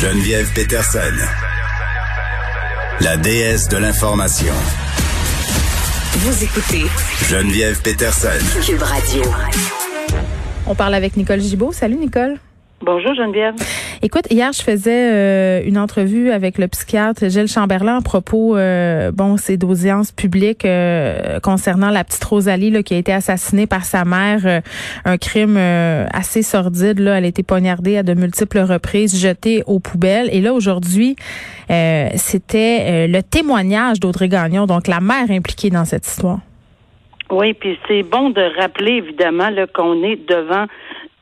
Geneviève Peterson, la déesse de l'information. Vous écoutez Geneviève Peterson. Cube Radio. On parle avec Nicole Gibault. Salut Nicole. Bonjour Geneviève. Écoute, hier je faisais euh, une entrevue avec le psychiatre Gilles Chamberlain à propos, euh, bon, c'est d'audience publique euh, concernant la petite Rosalie là, qui a été assassinée par sa mère, un crime assez sordide. Là, elle a été poignardée à de multiples reprises, jetée aux poubelles. Et là aujourd'hui, c'était le témoignage d'Audrey Gagnon, donc la mère impliquée dans cette histoire. Oui, puis c'est bon de rappeler évidemment qu'on est devant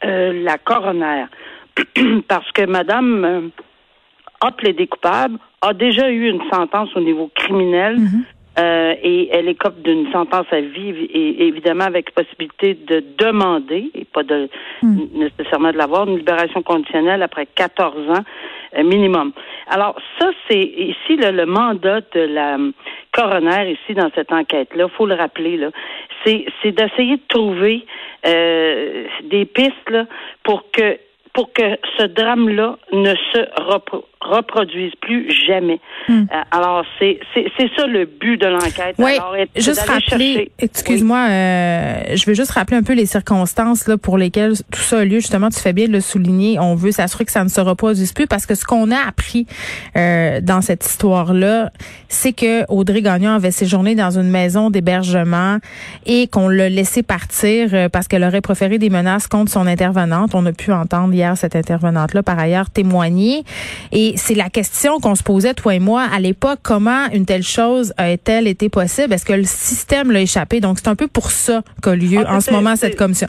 la coroner. parce que Madame euh, a plaidé coupable, a déjà eu une sentence au niveau criminel. Mhm. Euh, et elle écope d'une sentence à vie, et évidemment avec possibilité de demander, et pas de mhm. nécessairement de l'avoir, une libération conditionnelle après 14 ans euh, minimum. Alors ça, c'est ici le mandat de la coroner ici dans cette enquête-là, faut le rappeler là, c'est d'essayer de trouver euh, des pistes là, pour que pour que ce drame-là ne se reproduise plus jamais. Hmm. Euh, alors, c'est, c'est, ça le but de l'enquête. Oui, juste rappeler, excuse-moi, euh, je veux juste rappeler un peu les circonstances là, pour lesquelles tout ça a lieu. Justement, tu fais bien de le souligner. On veut s'assurer que ça ne se reproduise plus parce que ce qu'on a appris euh, dans cette histoire-là, c'est que Audrey Gagnon avait séjourné dans une maison d'hébergement et qu'on l'a laissé partir parce qu'elle aurait préféré des menaces contre son intervenante. On a pu entendre hier cette intervenante-là, par ailleurs, témoigner. Et c'est la question qu'on se posait, toi et moi, à l'époque, comment une telle chose a-t-elle été possible? Est-ce que le système l'a échappé? Donc, c'est un peu pour ça qu'a lieu ah, en ce moment cette commission.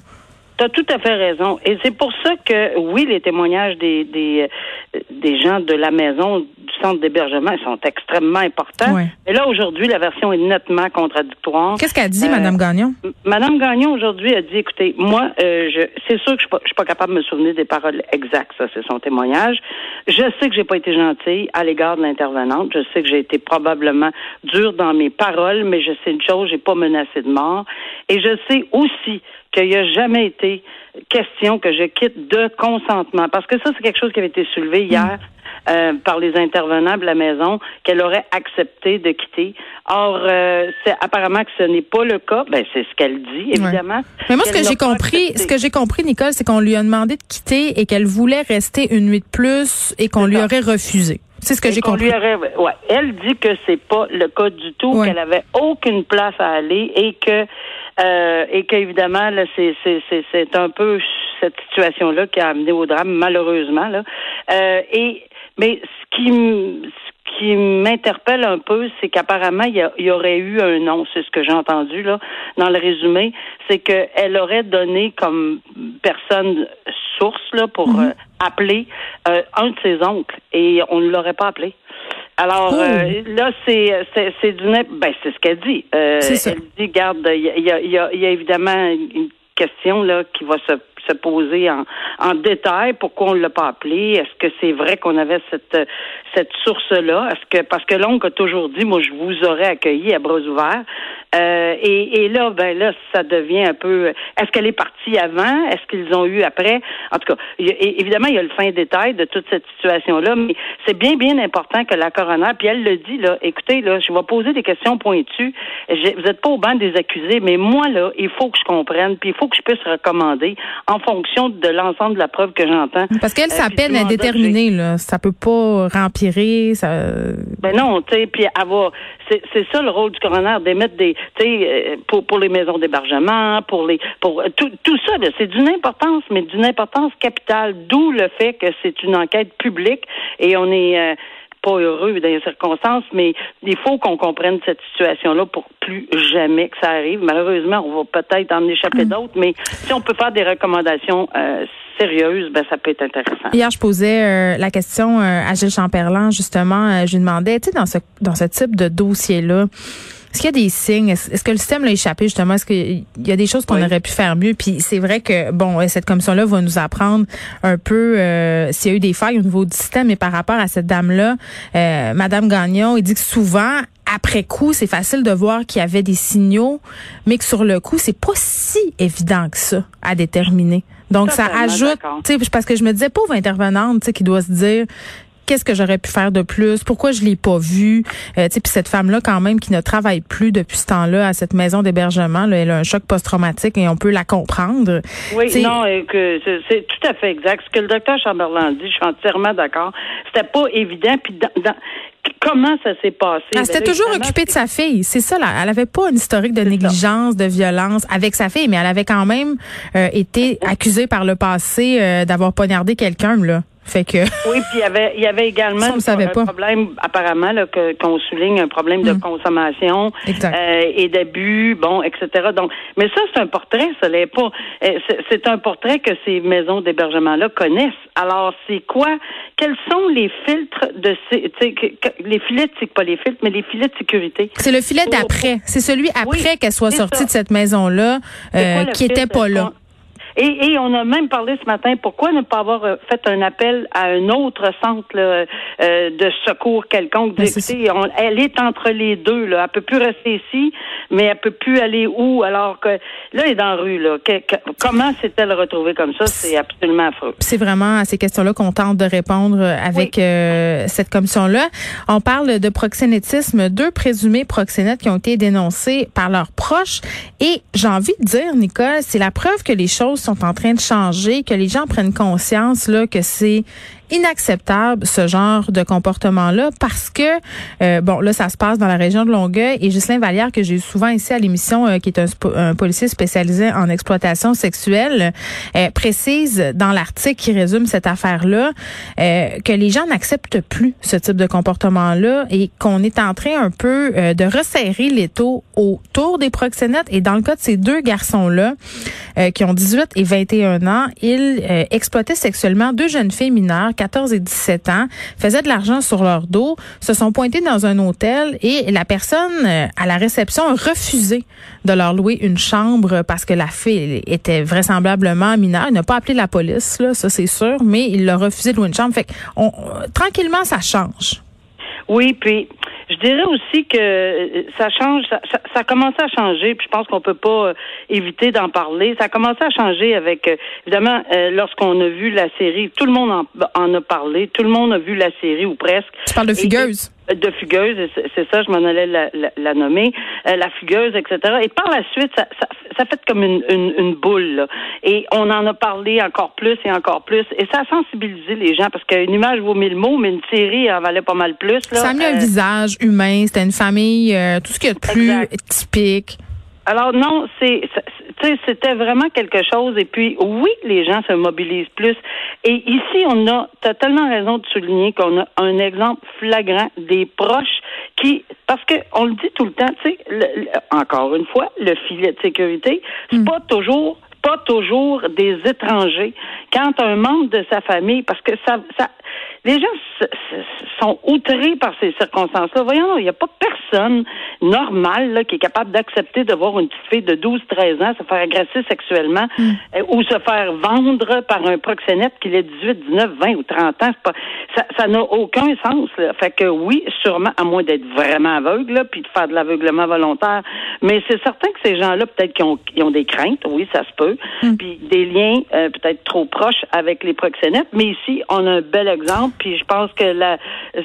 Tu as tout à fait raison. Et c'est pour ça que, oui, les témoignages des, des, euh, des gens de la maison, du centre d'hébergement, sont extrêmement importants. Mais là, aujourd'hui, la version est nettement contradictoire. Qu'est-ce qu'a dit, Mme euh, Gagnon? Mme Gagnon, aujourd'hui, a dit, écoutez, moi, euh, je, c'est sûr que je ne suis pas capable de me souvenir des paroles exactes, ça, c'est son témoignage. Je sais que j'ai pas été gentille à l'égard de l'intervenante. Je sais que j'ai été probablement dure dans mes paroles, mais je sais une chose, j'ai pas menacé de mort. Et je sais aussi qu'il n'y a jamais été question que je quitte de consentement. Parce que ça, c'est quelque chose qui avait été soulevé hier. Euh, par les intervenants de la maison qu'elle aurait accepté de quitter. Or, euh, c'est apparemment que ce n'est pas le cas. Ben, c'est ce qu'elle dit, évidemment. Mais moi, ce que j'ai compris, ce que j'ai compris, Nicole, c'est qu'on lui a demandé de quitter et qu'elle voulait rester une nuit de plus et qu'on lui aurait refusé. C'est ce que j'ai compris. ouais, elle dit que c'est pas le cas du tout, qu'elle avait aucune place à aller et que euh, et qu'évidemment, là, c'est, c'est, c'est, c'est un peu cette situation-là qui a amené au drame, malheureusement. Là. Euh, et mais ce qui ce qui m'interpelle un peu, c'est qu'apparemment, il y, aurait eu un nom, c'est ce que j'ai entendu là dans le résumé, c'est qu'elle aurait donné comme personne source là pour mhm. euh, appeler euh, un de ses oncles et on ne l'aurait pas appelé. Alors oh. euh, là, c'est c'est du ben c'est ce qu'elle dit. Euh, elle dit, garde, il y a, y, a, y a évidemment une question là qui va se se poser en, détail pourquoi on l'a pas appelé? Est-ce que c'est vrai qu'on avait cette cette source-là? Est-ce que parce que l'oncle a toujours dit, moi je vous aurais accueilli à bras ouverts. Euh, et, là, ben là, ça devient un peu. Est-ce qu'elle est partie avant? Est-ce qu'ils ont eu après? En tout cas, évidemment, il y a le fin détail de toute cette situation-là, mais c'est bien, bien important que la coroner, puis elle le dit là. Écoutez, là, je vais poser des questions pointues. vous n'êtes pas au banc des accusés, mais moi là, il faut que je comprenne, puis il faut que je puisse recommander fonction de l'ensemble de la preuve que j'entends. Parce qu'elle euh, s'appelle indéterminée, là. Ça peut pas rempirer. Ça... Ben non, tu sais, puis avoir. C'est ça le rôle du coroner, d'émettre des euh, pour, pour les maisons d'hébergement, pour les pour euh, tout, tout ça, c'est d'une importance, mais d'une importance capitale, d'où le fait que c'est une enquête publique et on est euh, pas heureux dans les circonstances, mais il faut qu'on comprenne cette situation-là pour plus jamais que ça arrive. Malheureusement, on va peut-être en échapper mm. d'autres, mais si on peut faire des recommandations sérieuses, ben ça peut être intéressant. Hier, je posais la question à Gilles Champerlan, justement, je lui demandais, tu sais, dans ce dans ce type de dossier-là, est-ce qu'il y a des signes? Est-ce que le système l'a échappé justement? Est-ce qu'il y a des choses qu'on aurait pu faire mieux? Puis c'est vrai que, bon, cette commission-là va nous apprendre un peu euh, s'il y a eu des failles au niveau du système. Mais par rapport à cette dame-là, euh, Madame Gagnon, il dit que souvent, après coup, c'est facile de voir qu'il y avait des signaux, mais que sur le coup, c'est pas si évident que ça à déterminer. Donc, ça ajoute, tu sais, parce que je me disais, pauvre intervenante, tu sais, qui doit se dire, qu'est-ce que j'aurais pu faire de plus, pourquoi je l'ai pas vu? Euh, puis cette femme-là, quand même, qui ne travaille plus depuis ce temps-là à cette maison d'hébergement, elle a un choc post-traumatique et on peut la comprendre. Oui, non, que c'est tout à fait exact. Ce que le docteur Chamberlain dit, je suis entièrement d'accord. C'était pas évident. Puis dans, comment ça s'est passé? Elle s'était toujours occupée de sa fille. C'est ça, là. Elle avait pas une historique de négligence, de violence avec sa fille, mais elle avait quand même euh, été accusée par le passé euh, d'avoir poignardé quelqu'un, là. Fait que. Oui, puis il y avait, il y avait également un problème, apparemment, là, que, qu'on souligne un problème de mm. consommation euh, et d'abus, bon, etc. Donc, mais ça, c'est un portrait, ça l'est pas. Euh, c'est, un portrait que ces maisons d'hébergement-là connaissent. Alors, c'est quoi? Quels sont les filtres de ces, les filets, c'est pas les filtres, mais les filets de sécurité? C'est le filet d'après. C'est celui après qu'elle soit sortie de cette maison-là, euh, qui était pas là. Et, et, on a même parlé ce matin, pourquoi ne pas avoir euh, fait un appel à un autre centre euh, de secours quelconque? elle est entre les deux. Là. Elle peut plus rester ici, mais elle peut plus aller où? Alors que là, elle est dans la rue. Là. comment s'est-elle retrouvée comme ça? C'est absolument affreux. C'est vraiment à ces questions-là qu'on tente de répondre avec euh, cette commission-là. On parle de proxénétisme. Deux présumés proxénètes qui ont été dénoncés par leurs proches. Et j'ai envie de dire, Nicole, c'est la preuve que les choses sont en train de changer, que les gens prennent conscience là que c'est inacceptable ce genre de comportement-là parce que euh, bon là ça se passe dans la région de Longueuil et Ghislain Vallière que j'ai eu souvent ici à l'émission euh, qui est un, policier spécialisé en exploitation sexuelle euh, précise dans l'article qui résume cette affaire-là que les gens n'acceptent plus ce type de comportement-là et qu'on est en train un peu de resserrer les taux autour des proxénètes. Et dans le cas de ces deux garçons-là qui ont 18 et 21 ans ils exploitaient sexuellement deux jeunes filles mineures 14 et 17 ans, faisaient de l'argent sur leur dos, se sont pointés dans un hôtel et la personne euh, à la réception a refusé de leur louer une chambre parce que la fille était vraisemblablement mineure. Il n'a pas appelé la police, là, ça c'est sûr, mais il a refusé de louer une chambre. Fait on, tranquillement, ça change. Oui, puis je dirais aussi que euh, ça change, ça, ça, a commencé à changer, puis je pense qu'on peut pas euh, éviter d'en parler. Ça a commencé à changer avec, euh, évidemment, lorsqu'on a vu la série, tout le monde en, a parlé, tout le monde a vu la série ou presque. Tu parles de Fugueuse de fugueuse, c'est ça, je m'en allais la, la, nommer, euh, la fugueuse, etc. Et par la suite, ça, ça, ça fait comme une, une, une boule. Et on en a parlé encore plus et encore plus. Et ça a sensibilisé les gens parce qu'une image vaut mille mots, mais une série en valait pas mal plus. Là. Ça a mis un euh, visage humain, c'était une famille, euh, tout ce qu'il y a de plus typique. Alors non, c'est c'était vraiment quelque chose. Et puis oui, les gens se mobilisent plus. Et ici, on a totalement raison de souligner qu'on a un exemple flagrant des proches qui, parce que on le dit tout le temps, tu sais, encore une fois, le filet de sécurité, c'est mm. pas toujours pas toujours des étrangers. Quand un membre de sa famille, parce que ça, ça les gens sont outrés par ces circonstances-là. Voyons, il n'y a pas personne normal là, qui est capable d'accepter de voir une petite fille de 12-13 ans se faire agresser sexuellement mm. euh, ou se faire vendre par un proxénète qui est 18, 19, 20 ou 30 ans. Pas, ça n'a aucun sens. Là. Fait que oui, sûrement, à moins d'être vraiment aveugle, puis de faire de l'aveuglement volontaire. Mais c'est certain que ces gens-là, peut-être qu'ils ont, ont, des craintes, oui, ça se peut, mm. puis des liens euh, peut-être trop proches avec les proxénètes. Mais ici, on a un bel exemple puis je pense que la,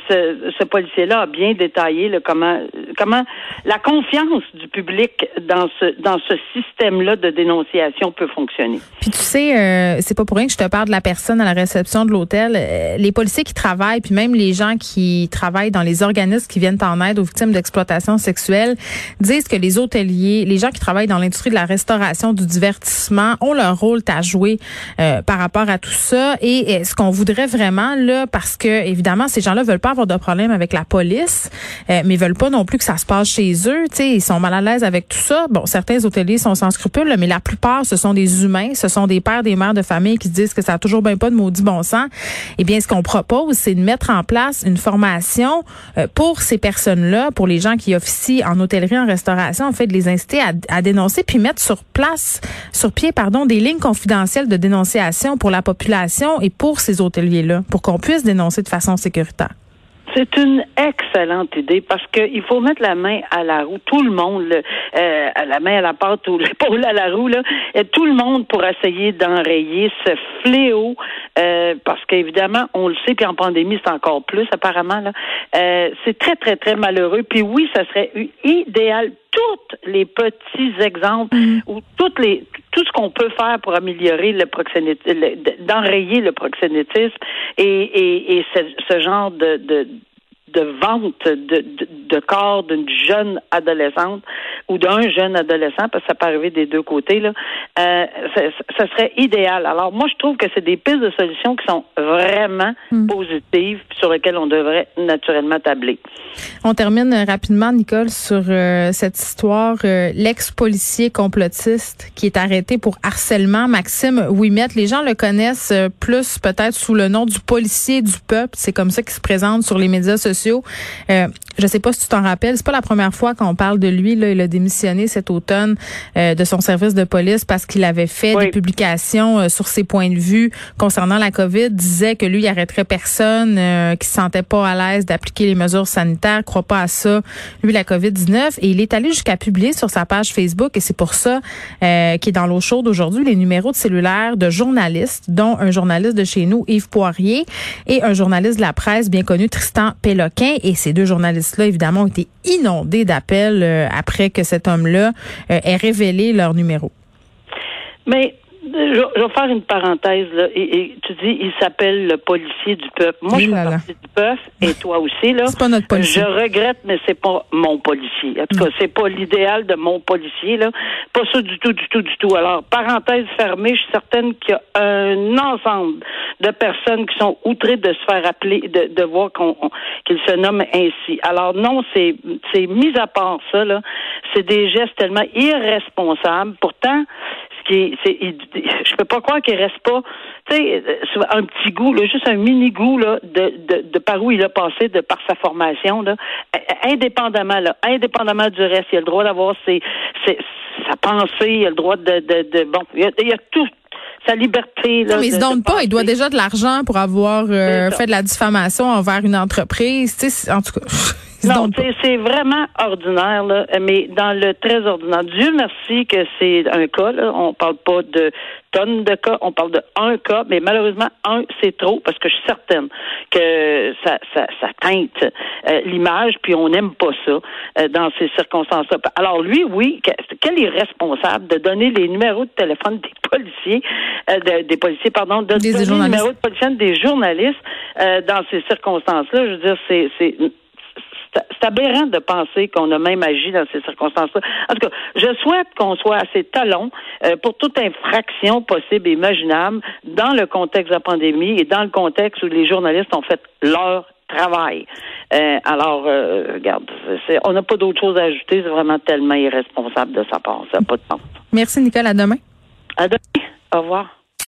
ce, ce policier-là a bien détaillé le comment, comment la confiance du public dans ce, dans ce système-là de dénonciation peut fonctionner. Puis tu sais, euh, c'est pas pour rien que je te parle de la personne à la réception de l'hôtel. Euh, les policiers qui travaillent, puis même les gens qui travaillent dans les organismes qui viennent en aide aux victimes d'exploitation sexuelle, disent que les hôteliers, les gens qui travaillent dans l'industrie de la restauration, du divertissement, ont leur rôle à jouer euh, par rapport à tout ça. Et ce qu'on voudrait vraiment là, parce que évidemment ces gens-là veulent pas avoir de problème avec la police, euh, mais veulent pas non plus que ça se passe chez eux. Tu sais, ils sont mal à l'aise avec tout ça. Bon, certains hôteliers sont sans scrupules, mais la plupart ce sont des humains, ce sont des pères, des mères de famille qui disent que ça a toujours bien pas de maudit bon sens. Eh bien, ce qu'on propose, c'est de mettre en place une formation euh, pour ces personnes-là, pour les gens qui officient en hôtellerie, en restauration, en fait, de les inciter à, à dénoncer puis mettre sur place, sur pied, pardon, des lignes confidentielles de dénonciation pour la population et pour ces hôteliers-là, pour qu'on puisse dénoncer de façon sécuritaire. C'est une excellente idée parce qu'il faut mettre la main à la roue. Tout le monde, euh, la main à la pâte ou l'épaule à la roue, là, tout le monde pour essayer d'enrayer ce fléau. Euh, parce qu'évidemment, on le sait, puis en pandémie, c'est encore plus apparemment. Euh, c'est très, très, très malheureux. Puis oui, ça serait idéal tous les petits exemples mm. ou toutes les tout ce qu'on peut faire pour améliorer le proxénétisme, d'enrayer le proxénétisme et, et, et ce, ce genre de, de de vente de, de, corps d'une jeune adolescente ou d'un jeune adolescent, parce que ça peut arriver des deux côtés, là, euh, ça, serait idéal. Alors, moi, je trouve que c'est des pistes de solutions qui sont vraiment hmm. positives, sur lesquelles on devrait naturellement tabler. On termine rapidement, Nicole, sur euh, cette histoire. Euh, l'ex-policier complotiste qui est arrêté pour harcèlement, Maxime Ouimet, les gens le connaissent plus peut-être sous le nom du policier du peuple. C'est comme ça qu'il se présente sur les médias sociaux euh, je sais pas si tu t'en rappelles, c'est pas la première fois qu'on parle de lui. Là, il a démissionné cet automne euh, de son service de police parce qu'il avait fait des publications euh, sur ses points de vue concernant la COVID. Disait que lui, il arrêterait personne euh, qui se sentait pas à l'aise d'appliquer les mesures sanitaires, croit pas à ça. Lui, la COVID-19, et il est allé jusqu'à publier sur sa page Facebook, et c'est pour ça euh, qu'il est dans l'eau chaude aujourd'hui, les numéros de cellulaire de journalistes, dont un journaliste de chez nous, Yves Poirier, et un journaliste de la presse bien connu, Tristan Pelloc. Et ces deux journalistes-là, évidemment, ont été inondés d'appels euh, après que cet homme-là euh, ait révélé leur numéro? Mais je, vais faire une parenthèse là. Et, tu dis, il s'appelle le policier du peuple. Moi, je suis partie du peuple, et toi aussi là. C'est pas notre policier. Je regrette, mais c'est pas mon policier. En tout cas, c'est pas l'idéal de mon policier là. Pas ça du tout, du tout, du tout. Alors, parenthèse fermée, je suis certaine qu'il y a un ensemble de personnes qui sont outrées de se faire appeler, de, de voir qu'on qu'il se nomme ainsi. Alors non, c'est c'est mis à part ça là. C'est des gestes tellement irresponsables. Pourtant, qui c'est, je peux pas croire qu'il reste pas, tu sais, euh, un petit goût, là, juste un mini goût là, de, de, de par où il a passé, de par sa formation, là, indépendamment, là, indépendamment du reste, il a le droit d'avoir ses, ses sa pensée, il a le droit de, de, de bon, il y a, il a tout, sa liberté. Là, non, mais il se donne pas. Il doit déjà de l'argent pour avoir euh, fait de la diffamation envers une entreprise. En tout cas. Non, c'est vraiment ordinaire, là, mais dans le très ordinaire. Dieu merci que c'est un cas, là. On parle pas de tonnes de cas, on parle de un cas, mais malheureusement, un, c'est trop, parce que je suis certaine que ça, ça, ça teinte euh, l'image, puis on n'aime pas ça euh, dans ces circonstances-là. Alors lui, oui, quel est responsable de donner les numéros de téléphone des policiers, euh, des policiers, pardon, de donner les numéros de policiers des journalistes dans ces circonstances-là? Je veux dire, c'est c'est aberrant de penser qu'on a même agi dans ces circonstances-là. En tout cas, je souhaite qu'on soit assez talons euh, pour toute infraction possible et imaginable dans le contexte de la pandémie et dans le contexte où les journalistes ont fait leur travail. Euh, alors, euh, regarde, on n'a pas d'autre chose à ajouter. C'est vraiment tellement irresponsable de sa part. Ça n'a pas de sens. Merci, Nicole. À demain. À demain. Au revoir.